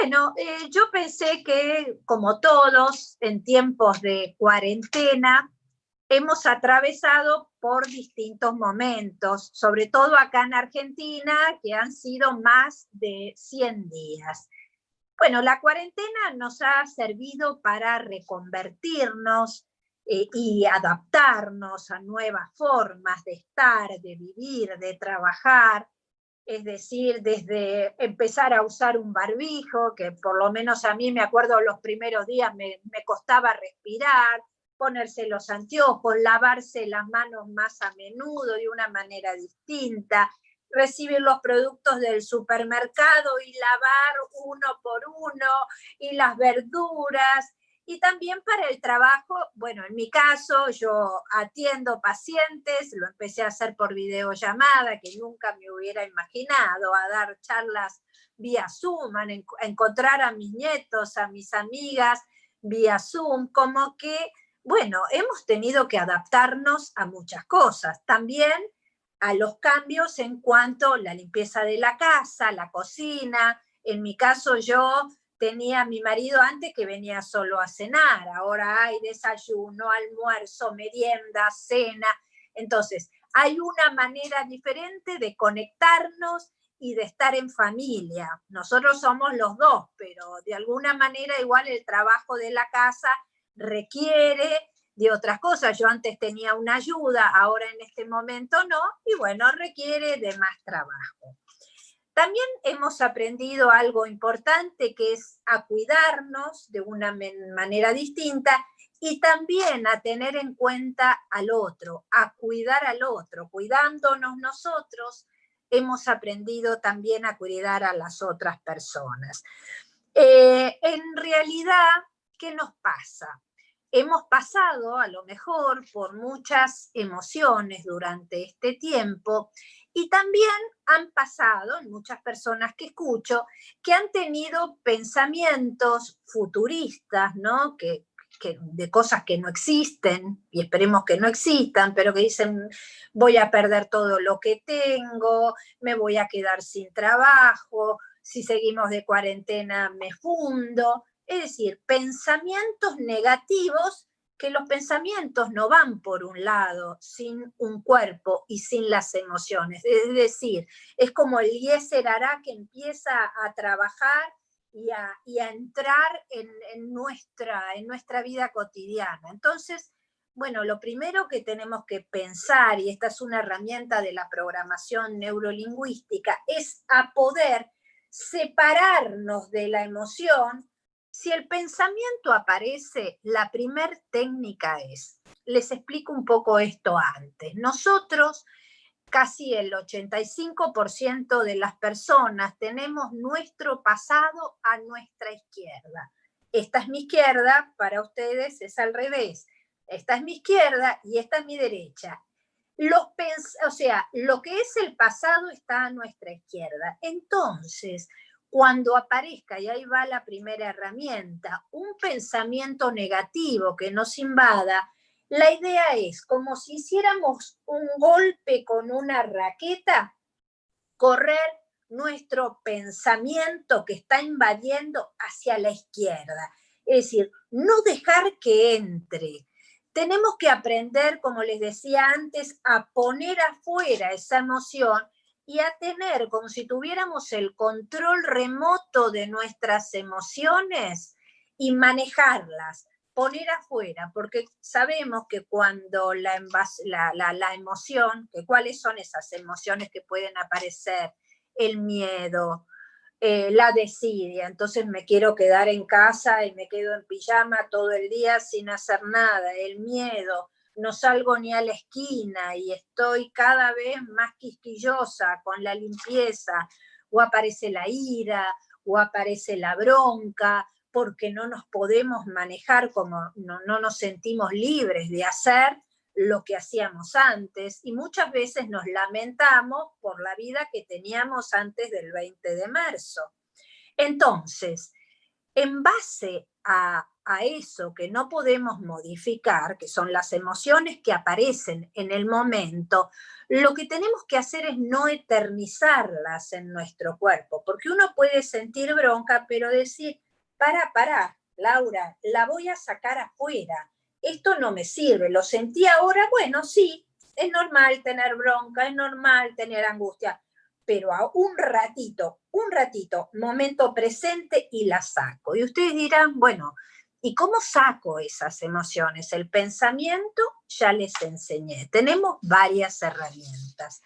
Bueno, eh, yo pensé que como todos en tiempos de cuarentena, hemos atravesado por distintos momentos, sobre todo acá en Argentina, que han sido más de 100 días. Bueno, la cuarentena nos ha servido para reconvertirnos eh, y adaptarnos a nuevas formas de estar, de vivir, de trabajar, es decir, desde empezar a usar un barbijo, que por lo menos a mí me acuerdo los primeros días me, me costaba respirar, ponerse los anteojos, lavarse las manos más a menudo de una manera distinta, recibir los productos del supermercado y lavar uno por uno, y las verduras, y también para el trabajo, bueno, en mi caso yo atiendo pacientes, lo empecé a hacer por videollamada, que nunca me hubiera imaginado, a dar charlas vía Zoom, a encontrar a mis nietos, a mis amigas vía Zoom, como que, bueno, hemos tenido que adaptarnos a muchas cosas. También a los cambios en cuanto a la limpieza de la casa, la cocina. En mi caso yo tenía mi marido antes que venía solo a cenar, ahora hay desayuno, almuerzo, merienda, cena. Entonces, hay una manera diferente de conectarnos y de estar en familia. Nosotros somos los dos, pero de alguna manera igual el trabajo de la casa requiere de otras cosas. Yo antes tenía una ayuda, ahora en este momento no, y bueno, requiere de más trabajo. También hemos aprendido algo importante que es a cuidarnos de una manera distinta y también a tener en cuenta al otro, a cuidar al otro. Cuidándonos nosotros, hemos aprendido también a cuidar a las otras personas. Eh, en realidad, ¿qué nos pasa? Hemos pasado a lo mejor por muchas emociones durante este tiempo y también han pasado, muchas personas que escucho, que han tenido pensamientos futuristas, ¿no? Que, de cosas que no existen, y esperemos que no existan, pero que dicen, voy a perder todo lo que tengo, me voy a quedar sin trabajo, si seguimos de cuarentena me fundo. Es decir, pensamientos negativos que los pensamientos no van por un lado sin un cuerpo y sin las emociones. Es decir, es como el Yeser hará que empieza a trabajar y a, entrar en, nuestra, en nuestra vida cotidiana. Entonces, bueno, lo primero que tenemos que pensar, y esta es una herramienta de la programación neurolingüística, es a poder separarnos de la emoción si el pensamiento aparece, la primer técnica es, les explico un poco esto antes, nosotros, casi el 85% de las personas tenemos nuestro pasado a nuestra izquierda. Esta es mi izquierda, para ustedes es al revés. Esta es mi izquierda y esta es mi derecha. O sea, lo que es el pasado está a nuestra izquierda. Entonces, cuando aparezca, y ahí va la primera herramienta, un pensamiento negativo que nos invada, la idea es como si hiciéramos un golpe con una raqueta, correr nuestro pensamiento que está invadiendo hacia la izquierda. Es decir, no dejar que entre. Tenemos que aprender, como les decía antes, a poner afuera esa emoción y a tener como si tuviéramos el control remoto de nuestras emociones y manejarlas, poner afuera, porque sabemos que cuando la, la, emoción, que cuáles son esas emociones que pueden aparecer, el miedo, eh, la desidia, entonces me quiero quedar en casa y me quedo en pijama todo el día sin hacer nada, el miedo, no salgo ni a la esquina y estoy cada vez más quisquillosa con la limpieza, o aparece la ira, o aparece la bronca, porque no nos podemos manejar como no, no nos sentimos libres de hacer lo que hacíamos antes y muchas veces nos lamentamos por la vida que teníamos antes del 20 de marzo. Entonces, en base a, eso que no podemos modificar, que son las emociones que aparecen en el momento, lo que tenemos que hacer es no eternizarlas en nuestro cuerpo, porque uno puede sentir bronca, pero decir, para, para, Laura, la voy a sacar afuera, esto no me sirve, lo sentí ahora, bueno, sí, es normal tener bronca, es normal tener angustia, pero a un ratito, un ratito, momento presente y la saco. Y ustedes dirán, bueno, ¿y cómo saco esas emociones? El pensamiento ya les enseñé. Tenemos varias herramientas.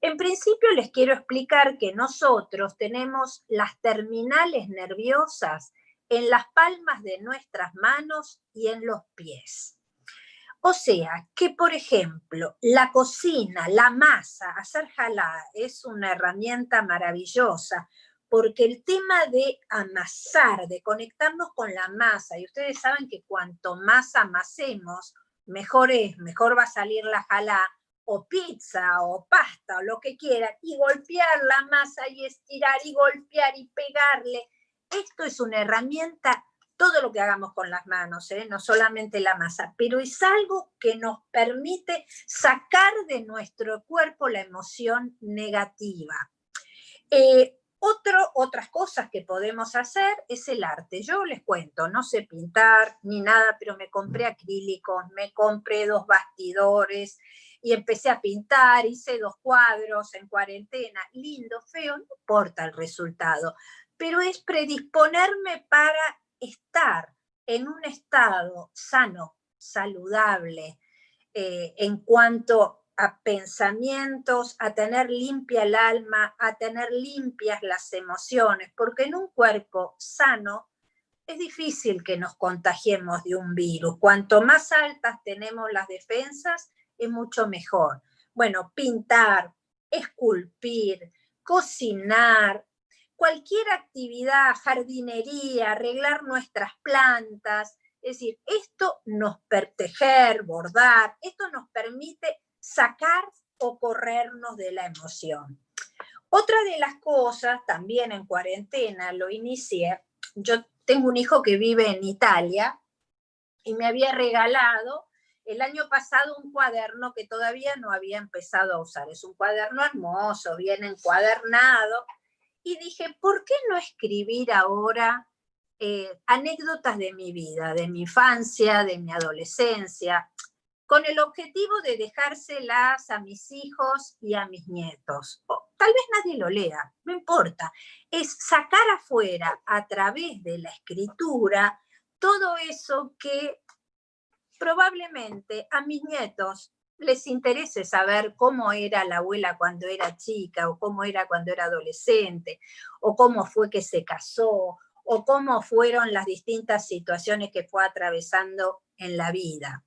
En principio les quiero explicar que nosotros tenemos las terminales nerviosas en las palmas de nuestras manos y en los pies. O sea, que por ejemplo, la cocina, la masa, hacer jalá es una herramienta maravillosa, porque el tema de amasar, de conectarnos con la masa, y ustedes saben que cuanto más amasemos, mejor es, mejor va a salir la jalá, o pizza, o pasta, o lo que quieran, y golpear la masa y estirar y golpear y pegarle. Esto es una herramienta todo lo que hagamos con las manos, ¿eh? no solamente la masa, pero es algo que nos permite sacar de nuestro cuerpo la emoción negativa. Eh, otras cosas que podemos hacer es el arte. Yo les cuento, no sé pintar ni nada, pero me compré acrílicos, me compré dos bastidores y empecé a pintar, hice dos cuadros en cuarentena, lindo, feo, no importa el resultado, pero es predisponerme para estar en un estado sano, saludable, eh, en cuanto a pensamientos, a tener limpia el alma, a tener limpias las emociones, porque en un cuerpo sano es difícil que nos contagiemos de un virus. Cuanto más altas tenemos las defensas, es mucho mejor. Bueno, pintar, esculpir, cocinar, cualquier actividad, jardinería, arreglar nuestras plantas, es decir, esto nos pertejer, bordar, esto nos permite sacar o corrernos de la emoción. Otra de las cosas, también en cuarentena lo inicié, yo tengo un hijo que vive en Italia y me había regalado el año pasado un cuaderno que todavía no había empezado a usar. Es un cuaderno hermoso, bien encuadernado, y dije, ¿por qué no escribir ahora eh, anécdotas de mi vida, de mi infancia, de mi adolescencia, con el objetivo de dejárselas a mis hijos y a mis nietos? tal vez nadie lo lea, no importa. Es sacar afuera a través de la escritura todo eso que probablemente a mis nietos les interese saber cómo era la abuela cuando era chica, o cómo era cuando era adolescente, o cómo fue que se casó, o cómo fueron las distintas situaciones que fue atravesando en la vida.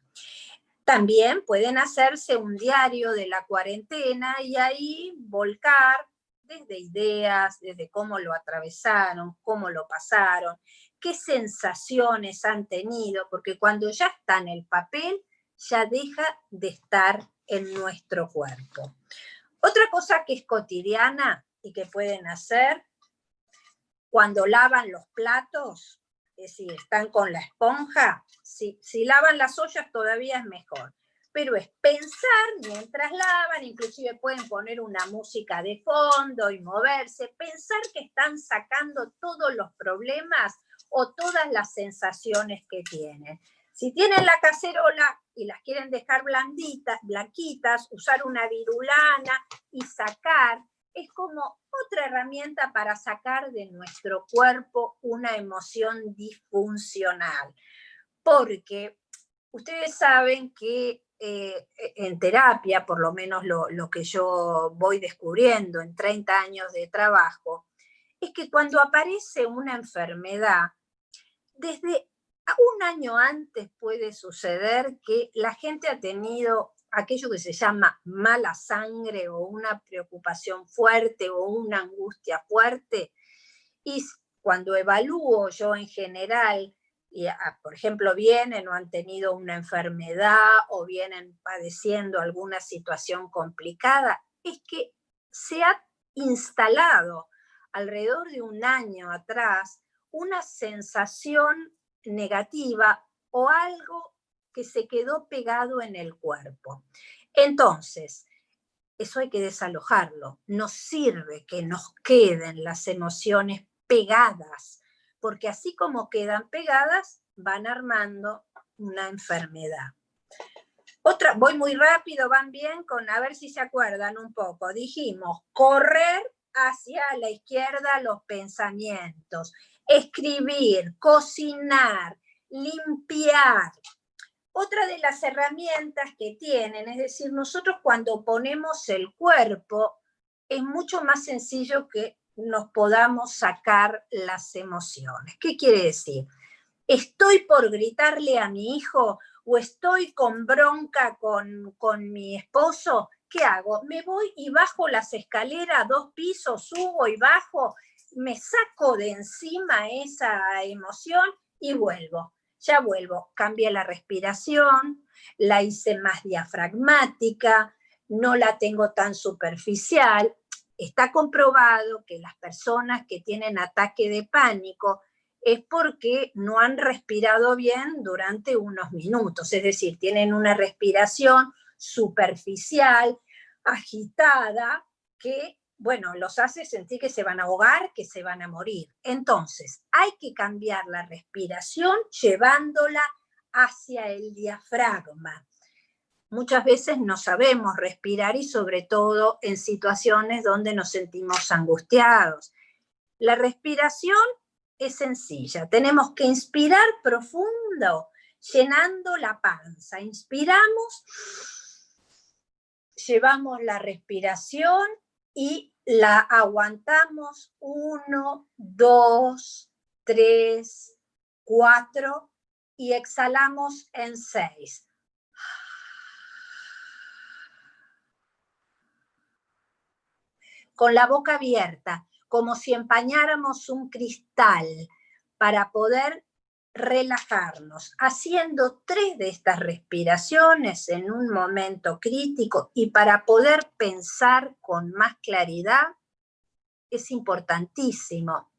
También pueden hacerse un diario de la cuarentena y ahí volcar desde ideas, desde cómo lo atravesaron, cómo lo pasaron, qué sensaciones han tenido, porque cuando ya está en el papel, ya deja de estar en nuestro cuerpo. Otra cosa que es cotidiana y que pueden hacer cuando lavan los platos, es decir, están con la esponja, si, si lavan las ollas todavía es mejor, pero es pensar mientras lavan, inclusive pueden poner una música de fondo y moverse, pensar que están sacando todos los problemas o todas las sensaciones que tienen. Si tienen la cacerola y las quieren dejar blanditas, blanquitas, usar una virulana y sacar, es como otra herramienta para sacar de nuestro cuerpo una emoción disfuncional. Porque ustedes saben que eh, en terapia, por lo menos lo, lo que yo voy descubriendo en 30 años de trabajo, es que cuando aparece una enfermedad, desde un año antes puede suceder que la gente ha tenido aquello que se llama mala sangre o una preocupación fuerte o una angustia fuerte. Y cuando evalúo yo en general, y por ejemplo vienen o han tenido una enfermedad o vienen padeciendo alguna situación complicada, es que se ha instalado alrededor de un año atrás una sensación negativa o algo que se quedó pegado en el cuerpo. Entonces, eso hay que desalojarlo. No sirve que nos queden las emociones pegadas, porque así como quedan pegadas, van armando una enfermedad. Otra, voy muy rápido, van bien con, a ver si se acuerdan un poco. Dijimos, correr hacia la izquierda los pensamientos, escribir, cocinar, limpiar. Otra de las herramientas que tienen, es decir, nosotros cuando ponemos el cuerpo, es mucho más sencillo que nos podamos sacar las emociones. ¿Qué quiere decir? Estoy por gritarle a mi hijo o estoy con bronca con, con mi esposo, ¿qué hago? Me voy y bajo las escaleras, dos pisos, subo y bajo, me saco de encima esa emoción y vuelvo. Ya vuelvo, cambia la respiración, la hice más diafragmática, no la tengo tan superficial. Está comprobado que las personas que tienen ataque de pánico es porque no han respirado bien durante unos minutos, es decir, tienen una respiración superficial, agitada, que, bueno, los hace sentir que se van a ahogar, que se van a morir. Entonces, hay que cambiar la respiración llevándola hacia el diafragma. Muchas veces no sabemos respirar y sobre todo en situaciones donde nos sentimos angustiados. La respiración es sencilla. Tenemos que inspirar profundo, llenando la panza. Inspiramos, llevamos la respiración y la aguantamos. Uno, dos, tres, cuatro y exhalamos en seis. Con la boca abierta como si empañáramos un cristal para poder relajarnos, haciendo tres de estas respiraciones en un momento crítico y para poder pensar con más claridad, es importantísimo.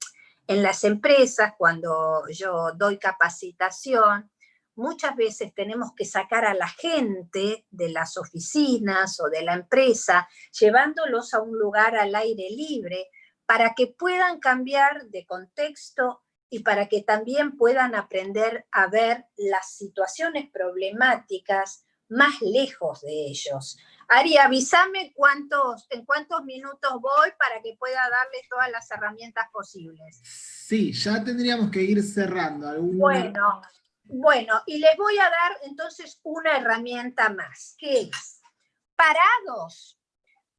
En las empresas, cuando yo doy capacitación, muchas veces tenemos que sacar a la gente de las oficinas o de la empresa, llevándolos a un lugar al aire libre, para que puedan cambiar de contexto y para que también puedan aprender a ver las situaciones problemáticas más lejos de ellos. Ari, avísame cuántos, en cuántos minutos voy para que pueda darles todas las herramientas posibles. Sí, ya tendríamos que ir cerrando. Bueno, bueno, y les voy a dar entonces una herramienta más, que es parados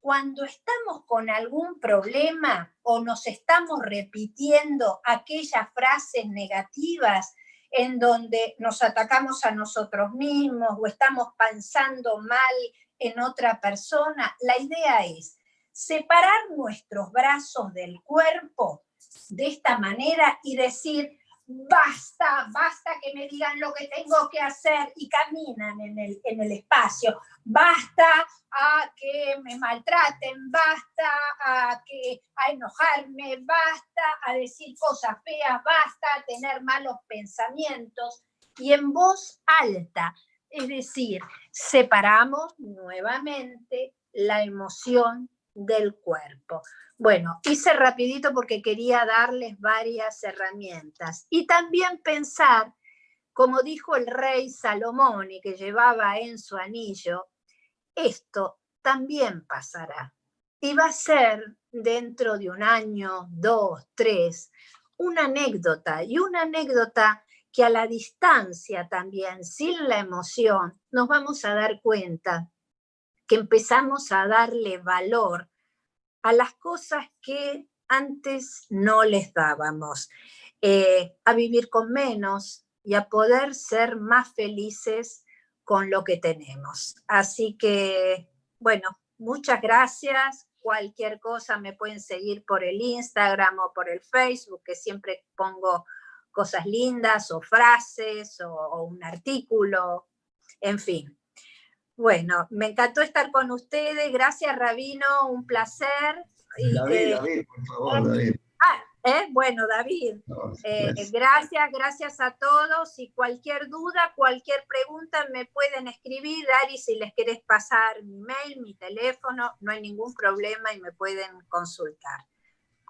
cuando estamos con algún problema o nos estamos repitiendo aquellas frases negativas en donde nos atacamos a nosotros mismos o estamos pensando mal en otra persona, la idea es separar nuestros brazos del cuerpo de esta manera y decir, basta, basta que me digan lo que tengo que hacer. Y caminan en el, en el espacio, basta a que me maltraten, basta a, que, a enojarme, basta a decir cosas feas, basta a tener malos pensamientos. Y en voz alta, es decir, separamos nuevamente la emoción del cuerpo. Bueno, hice rapidito porque quería darles varias herramientas y también pensar, como dijo el rey Salomón y que llevaba en su anillo, esto también pasará. Y va a ser dentro de un año, dos, tres, una anécdota y una anécdota que a la distancia también, sin la emoción, nos vamos a dar cuenta que empezamos a darle valor a las cosas que antes no les dábamos, eh, a vivir con menos y a poder ser más felices con lo que tenemos. Así que, bueno, muchas gracias. Cualquier cosa me pueden seguir por el Instagram o por el Facebook, que siempre pongo cosas lindas o frases o, o un artículo, en fin. Bueno, me encantó estar con ustedes. Gracias, Rabino, un placer. David, David, por favor, David. Ah, ¿Eh? Bueno, David, eh, gracias, gracias a todos y cualquier duda, cualquier pregunta me pueden escribir, Ari, si les querés pasar mi mail, mi teléfono, no hay ningún problema y me pueden consultar.